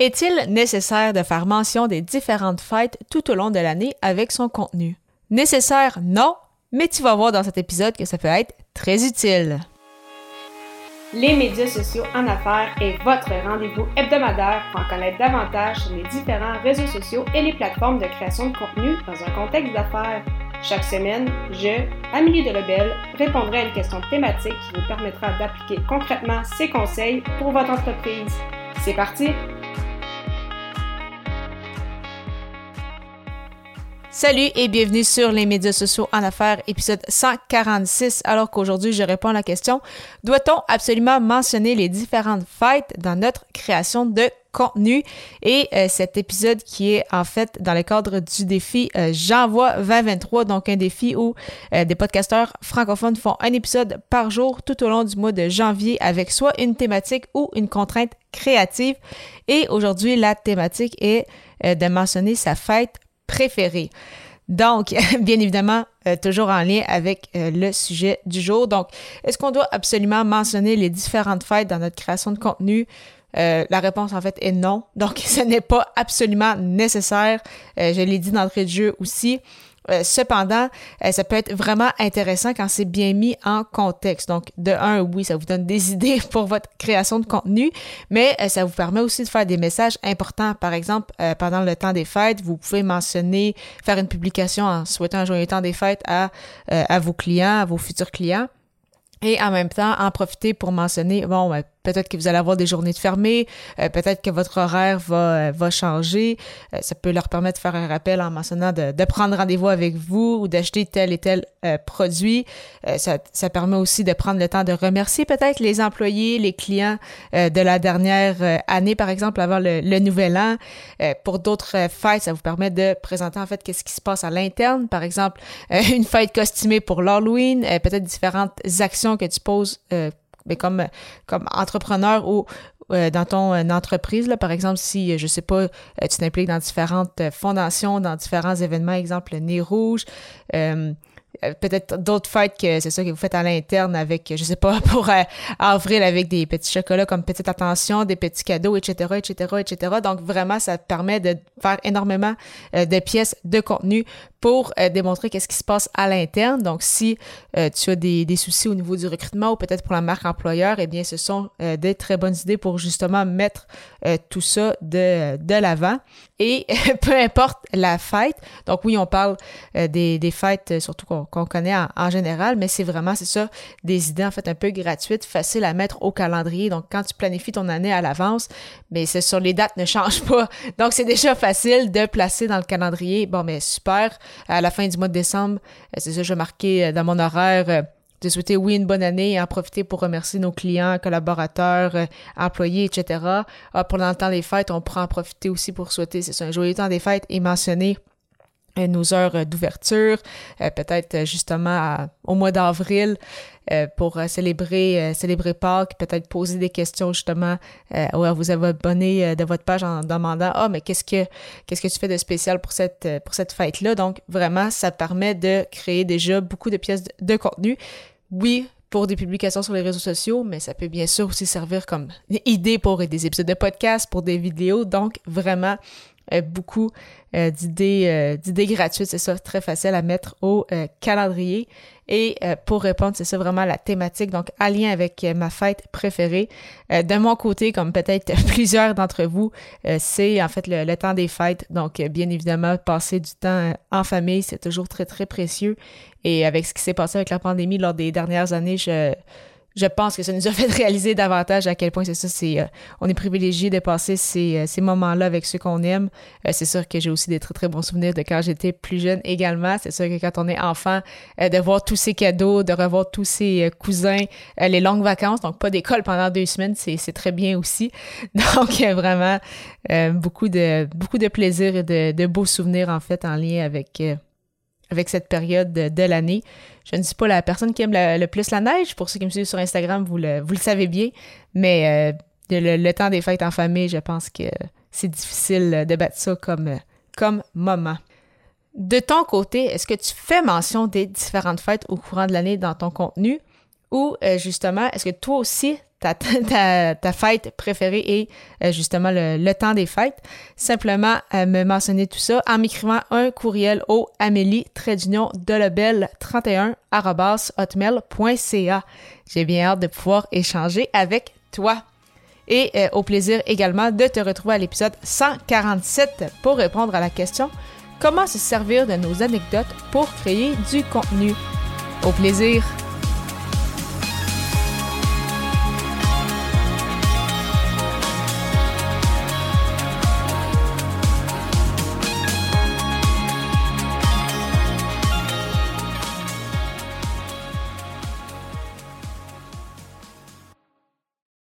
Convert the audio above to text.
Est-il nécessaire de faire mention des différentes fêtes tout au long de l'année avec son contenu? Nécessaire, non, mais tu vas voir dans cet épisode que ça peut être très utile. Les médias sociaux en affaires est votre rendez-vous hebdomadaire pour en connaître davantage sur les différents réseaux sociaux et les plateformes de création de contenu dans un contexte d'affaires. Chaque semaine, je, Amélie de Lebel, répondrai à une question thématique qui vous permettra d'appliquer concrètement ces conseils pour votre entreprise. C'est parti! Salut et bienvenue sur les médias sociaux en affaires, épisode 146. Alors qu'aujourd'hui, je réponds à la question doit-on absolument mentionner les différentes fêtes dans notre création de contenu? Et euh, cet épisode qui est en fait dans le cadre du défi euh, J'envoie 2023, donc un défi où euh, des podcasteurs francophones font un épisode par jour tout au long du mois de janvier avec soit une thématique ou une contrainte créative. Et aujourd'hui, la thématique est de mentionner sa fête préféré. Donc, bien évidemment, euh, toujours en lien avec euh, le sujet du jour. Donc, est-ce qu'on doit absolument mentionner les différentes fêtes dans notre création de contenu? Euh, la réponse, en fait, est non. Donc, ce n'est pas absolument nécessaire. je l'ai dit d'entrée de jeu aussi. Euh, cependant, euh, ça peut être vraiment intéressant quand c'est bien mis en contexte. Donc, de un, oui, ça vous donne des idées pour votre création de contenu, mais euh, ça vous permet aussi de faire des messages importants. Par exemple, pendant le temps des fêtes, vous pouvez mentionner, faire une publication en souhaitant un joyeux temps des fêtes à, à vos clients, à vos futurs clients. Et en même temps, en profiter pour mentionner, bon, Peut-être que vous allez avoir des journées de fermées, euh, peut-être que votre horaire va, euh, va changer. Euh, ça peut leur permettre de faire un rappel en mentionnant de, de prendre rendez-vous avec vous ou d'acheter tel et tel produit. Ça, ça, permet aussi de prendre le temps de remercier peut-être les employés, les clients de la dernière année, par exemple, avant le, le nouvel an. pour d'autres fêtes, ça vous permet de présenter en fait qu'est-ce qui se passe à l'interne. Par exemple, une fête costumée pour l'Halloween, peut-être différentes actions que tu poses mais comme, comme entrepreneur ou euh, dans ton euh, entreprise, là, par exemple, si, je sais pas, euh, tu t'impliques dans différentes fondations, dans différents événements, exemple le Nez Rouge, euh, peut-être d'autres fêtes que c'est ça que vous faites à l'interne avec, je sais pas, pour euh, avril avec des petits chocolats comme petite attention, des petits cadeaux, etc., etc., etc. Donc vraiment, ça permet de faire énormément euh, de pièces de contenu pour démontrer qu'est-ce qui se passe à l'interne. Donc si tu as des, des, soucis au niveau du recrutement ou peut-être pour la marque employeur, eh bien ce sont des très bonnes idées pour justement mettre tout ça de, de l'avant. Et peu importe la fête, donc oui, on parle des, des fêtes, surtout qu'on qu'on connaît en, général, mais c'est vraiment, c'est ça, des idées en fait un peu gratuites, faciles à mettre au calendrier. Donc, quand tu planifies ton année à l'avance, mais c'est sur les dates ne changent pas. Donc, c'est déjà facile de placer dans le calendrier. Bon, mais super. À la fin du mois de décembre, euh, c'est ça, je marqué euh, dans mon horaire euh, de souhaiter oui une bonne année et en profiter pour remercier nos clients, collaborateurs, employés, etc. Ah, pour le temps des fêtes, on prend en profiter aussi pour souhaiter c'est un joyeux temps des fêtes et mentionner nos heures euh, d'ouverture, euh, peut-être justement au mois d'avril pour célébrer célébrer Pâques, peut-être poser des questions justement à vous abonner de votre page en demandant ah mais qu'est-ce que qu'est-ce que tu fais de spécial pour cette pour cette fête là donc vraiment ça permet de créer déjà beaucoup de pièces de, contenu oui pour des publications sur les réseaux sociaux, mais ça peut bien sûr aussi servir comme idée pour des épisodes de podcast, pour des vidéos. Donc, vraiment, euh, beaucoup euh, d'idées euh, d'idées gratuites, c'est ça, très facile à mettre au calendrier. Et pour répondre, c'est ça vraiment la thématique, donc en lien avec ma fête préférée. de mon côté, comme peut-être plusieurs d'entre vous, c'est en fait le, le, temps des fêtes. Donc, bien évidemment, passer du temps en famille, c'est toujours très, très précieux. Et avec ce qui s'est passé avec la pandémie lors des dernières années, je je pense que ça nous a fait réaliser davantage à quel point c'est ça, c'est euh, on est privilégié de passer ces, euh, moments-là avec ceux qu'on aime. Euh, c'est sûr que j'ai aussi des très très bons souvenirs de quand j'étais plus jeune également. C'est sûr que quand on est enfant, de voir tous ces cadeaux, de revoir tous ces cousins, les longues vacances, donc pas d'école pendant deux semaines, c'est, très bien aussi. Donc vraiment beaucoup de beaucoup de plaisir et de beaux souvenirs en fait en lien avec avec cette période de, l'année. Je ne suis pas la personne qui aime le, plus la neige. Pour ceux qui me suivent sur Instagram, vous le, savez bien. Mais euh, le, temps des fêtes en famille, je pense que c'est difficile de battre ça comme, comme moment. De ton côté, est-ce que tu fais mention des différentes fêtes au courant de l'année dans ton contenu? Ou euh, justement, est-ce que toi aussi, ta, fête préférée et euh, justement le, temps des fêtes. Simplement euh, me mentionner tout ça en m'écrivant un courriel au amélie 31 hotmail.ca. J'ai bien hâte de pouvoir échanger avec toi. Et euh, au plaisir également de te retrouver à l'épisode 147 pour répondre à la question comment se servir de nos anecdotes pour créer du contenu? Au plaisir!